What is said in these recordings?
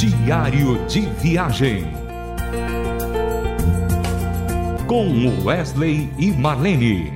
Diário de Viagem. Com Wesley e Marlene.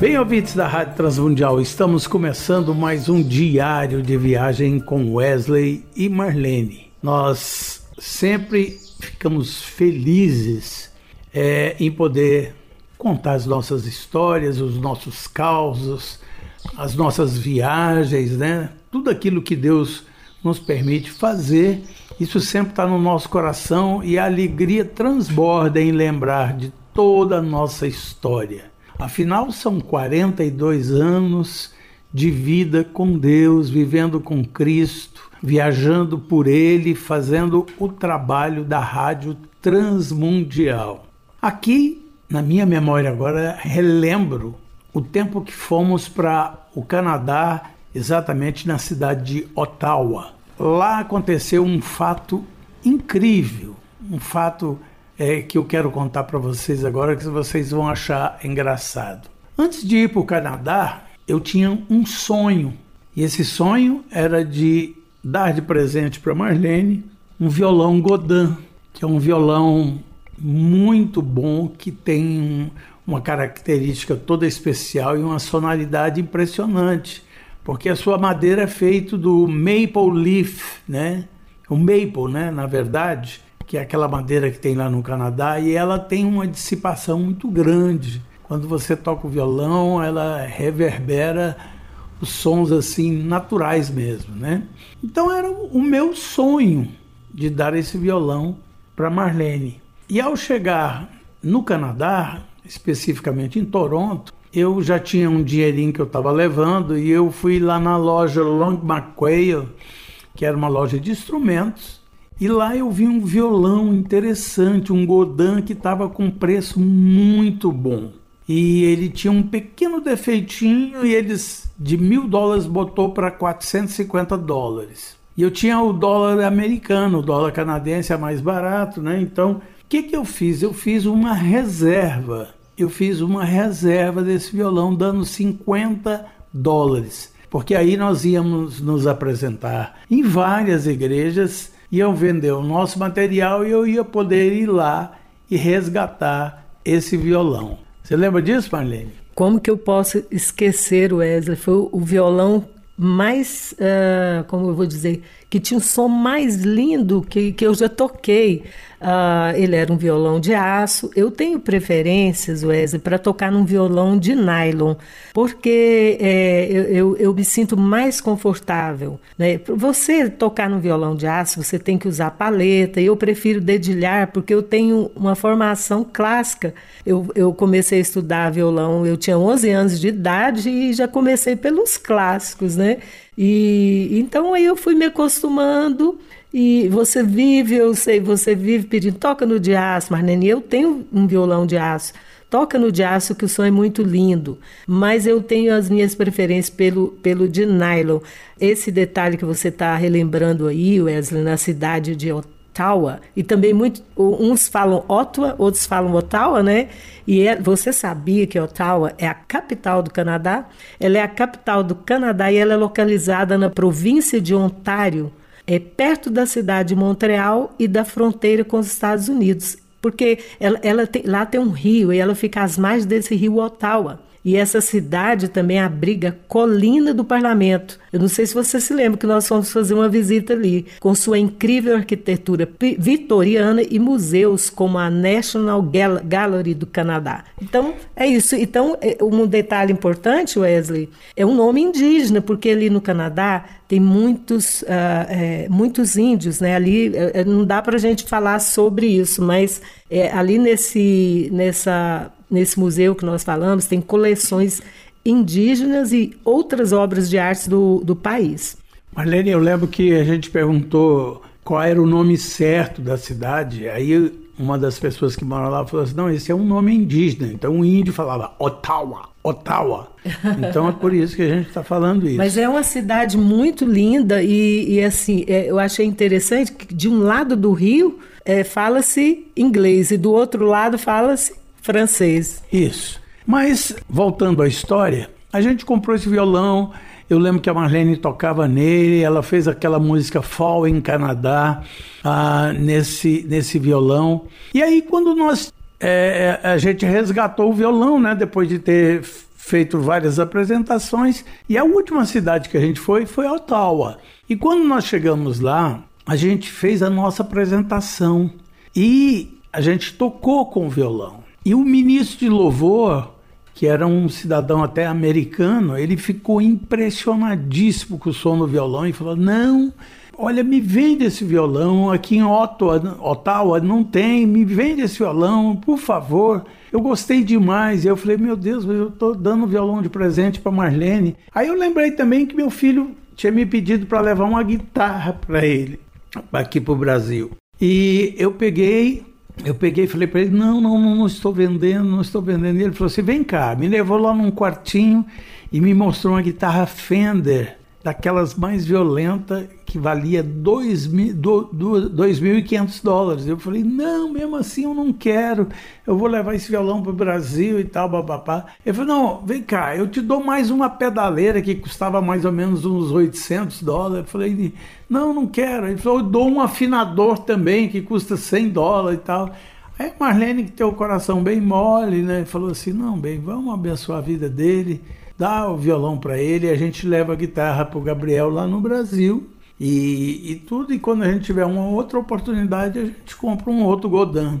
Bem, ouvintes da Rádio Transmundial, estamos começando mais um diário de viagem com Wesley e Marlene. Nós sempre ficamos felizes é, em poder contar as nossas histórias, os nossos causos, as nossas viagens, né? Tudo aquilo que Deus nos permite fazer, isso sempre está no nosso coração e a alegria transborda em lembrar de toda a nossa história. Afinal, são 42 anos de vida com Deus, vivendo com Cristo, viajando por Ele, fazendo o trabalho da Rádio Transmundial. Aqui na minha memória agora, relembro o tempo que fomos para o Canadá, exatamente na cidade de Ottawa. Lá aconteceu um fato incrível, um fato é, que eu quero contar para vocês agora que vocês vão achar engraçado. Antes de ir para o Canadá, eu tinha um sonho e esse sonho era de dar de presente para Marlene um violão Godin, que é um violão muito bom que tem uma característica toda especial e uma sonoridade impressionante, porque a sua madeira é feita do maple leaf, né? O maple, né, na verdade, que é aquela madeira que tem lá no Canadá e ela tem uma dissipação muito grande. Quando você toca o violão, ela reverbera os sons assim naturais mesmo, né? Então era o meu sonho de dar esse violão para Marlene. E ao chegar no Canadá, especificamente em Toronto, eu já tinha um dinheirinho que eu estava levando e eu fui lá na loja Long McQuail, que era uma loja de instrumentos, e lá eu vi um violão interessante, um Godin que estava com preço muito bom. E ele tinha um pequeno defeitinho e eles de mil dólares botou para 450 dólares. E eu tinha o dólar americano, o dólar canadense é mais barato, né? Então que, que eu fiz? Eu fiz uma reserva. Eu fiz uma reserva desse violão, dando 50 dólares. Porque aí nós íamos nos apresentar em várias igrejas, iam vender o nosso material e eu ia poder ir lá e resgatar esse violão. Você lembra disso, Marlene? Como que eu posso esquecer, Wesley? Foi o violão mais, uh, como eu vou dizer, que tinha um som mais lindo que, que eu já toquei. Uh, ele era um violão de aço. Eu tenho preferências, Wesley, para tocar num violão de nylon, porque é, eu, eu, eu, me sinto mais confortável. Né? Você tocar num violão de aço, você tem que usar paleta. Eu prefiro dedilhar, porque eu tenho uma formação clássica. Eu, eu comecei a estudar violão, eu tinha 11 anos de idade e já comecei pelos clássicos, né? E então aí eu fui me acostumando e você vive, eu sei, você vive pedindo, toca no de aço, Marlene, eu tenho um violão de aço. Toca no de aço que o som é muito lindo, mas eu tenho as minhas preferências pelo, pelo de nylon. Esse detalhe que você está relembrando aí, Wesley, na cidade de Ottawa, e também muito, uns falam Ottawa, outros falam Ottawa, né? E é, você sabia que Ottawa é a capital do Canadá? Ela é a capital do Canadá e ela é localizada na província de Ontário, é perto da cidade de Montreal e da fronteira com os Estados Unidos, porque ela, ela tem, lá tem um rio e ela fica às margens desse rio Ottawa. E essa cidade também abriga colina do parlamento. Eu não sei se você se lembra que nós fomos fazer uma visita ali, com sua incrível arquitetura vitoriana e museus como a National Gallery do Canadá. Então, é isso. Então, é, um detalhe importante, Wesley, é um nome indígena, porque ali no Canadá tem muitos, uh, é, muitos índios, né? Ali é, não dá para a gente falar sobre isso, mas é, ali nesse, nessa nesse museu que nós falamos, tem coleções indígenas e outras obras de arte do, do país. Marlene, eu lembro que a gente perguntou qual era o nome certo da cidade, aí uma das pessoas que mora lá falou assim, não, esse é um nome indígena, então o índio falava Ottawa, Ottawa. Então é por isso que a gente está falando isso. Mas é uma cidade muito linda e, e assim, é, eu achei interessante que de um lado do rio é, fala-se inglês e do outro lado fala-se francês. Isso. Mas, voltando à história, A gente comprou esse violão. Eu lembro que a Marlene tocava nele, ela fez aquela música Fall em Canadá ah, nesse, nesse violão. E aí, quando nós. É, a gente resgatou o violão, né? Depois de ter feito várias apresentações. E a última cidade que a gente foi foi Ottawa. E quando nós chegamos lá, a gente fez a nossa apresentação. E a gente tocou com o violão. E o ministro de louvor que era um cidadão até americano, ele ficou impressionadíssimo com o som do violão e falou: Não, olha, me vende esse violão. Aqui em Ottawa, Ottawa não tem, me vende esse violão, por favor. Eu gostei demais. E eu falei: Meu Deus, eu estou dando violão de presente para Marlene. Aí eu lembrei também que meu filho tinha me pedido para levar uma guitarra para ele, aqui para o Brasil. E eu peguei eu peguei e falei para ele: não, não, não, estou vendendo, não estou vendendo. E ele falou assim: vem cá, me levou lá num quartinho e me mostrou uma guitarra Fender, daquelas mais violentas, que valia 2.500 dólares. Eu falei: não, mesmo assim eu não quero, eu vou levar esse violão para o Brasil e tal, papapá. Ele falou: não, vem cá, eu te dou mais uma pedaleira que custava mais ou menos uns 800 dólares. Eu falei: não, não quero. Ele falou: eu dou um afinador também que custa 100 dólares e tal. Aí Marlene, que tem o coração bem mole, né, falou assim: não, bem, vamos abençoar a vida dele dá o violão para ele, a gente leva a guitarra para o Gabriel lá no Brasil e, e, tudo. E quando a gente tiver uma outra oportunidade, a gente compra um outro Godin.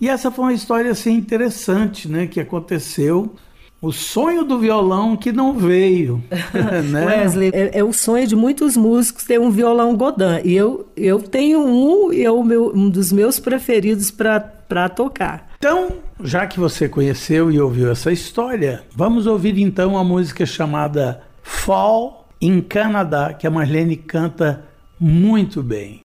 E essa foi uma história assim interessante, né, que aconteceu. O sonho do violão que não veio. né? Wesley, é, é, o sonho de muitos músicos ter um violão Godin. E eu, eu tenho um, e é o meu, um dos meus preferidos para tocar. Então, já que você conheceu e ouviu essa história, vamos ouvir então a música chamada Fall em Canadá, que a Marlene canta muito bem.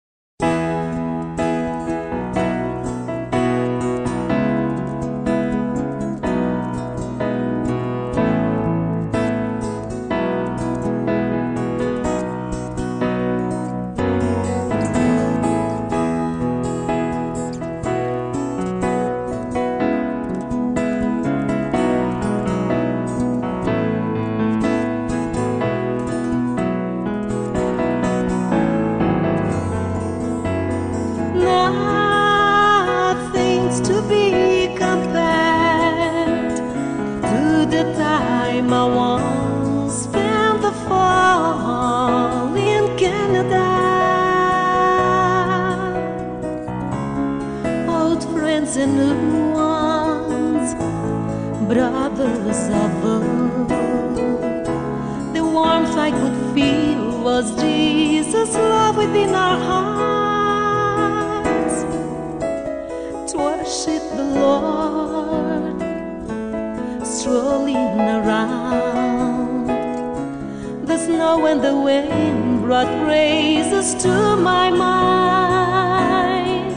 when the wind brought praises to my mind.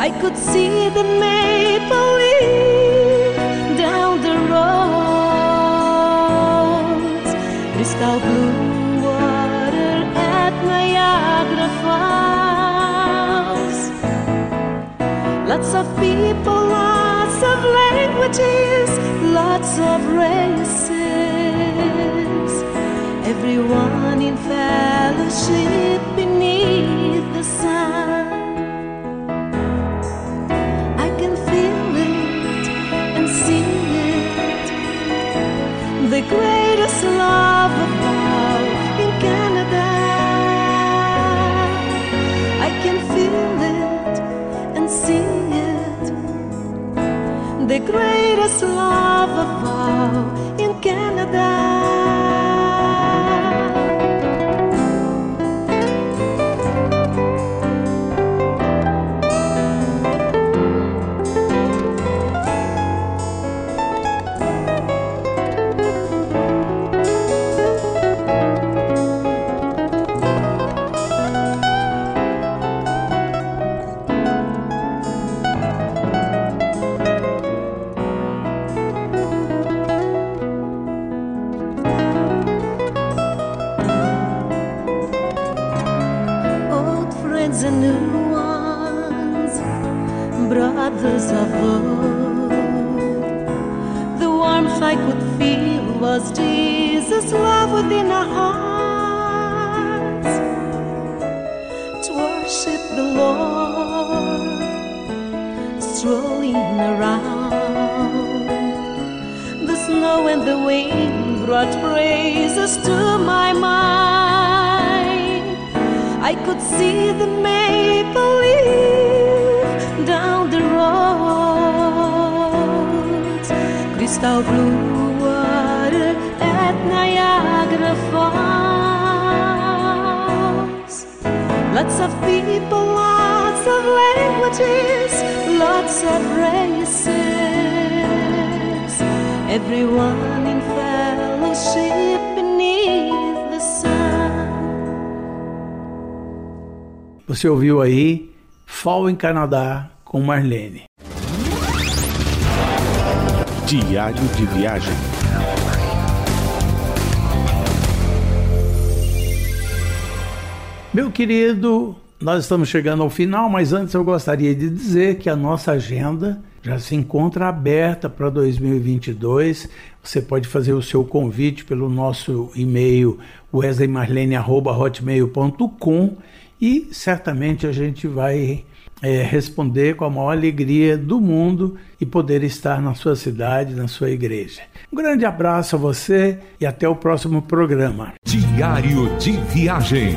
I could see the maple leaf down the road, crystal blue water at Niagara Falls. Lots of people, lots of languages, lots of races. Everyone in fellowship beneath the sun. I can feel it and see it. The greatest love of all in Canada. I can feel it and see it. The greatest love of all in Canada. Strolling around. The snow and the wind brought praises to my mind. I could see the maple leaf down the road, crystal blue water at Niagara Falls. Lots of people, lots of languages, of races. Everyone in fellowship beneath the sun. Você ouviu aí Fall em Canadá com Marlene. Diário de viagem. Meu querido, nós estamos chegando ao final, mas antes eu gostaria de dizer que a nossa agenda já se encontra aberta para 2022. Você pode fazer o seu convite pelo nosso e-mail wesleymarlene.hotmail.com e certamente a gente vai é, responder com a maior alegria do mundo e poder estar na sua cidade, na sua igreja. Um grande abraço a você e até o próximo programa. Diário de Viagem.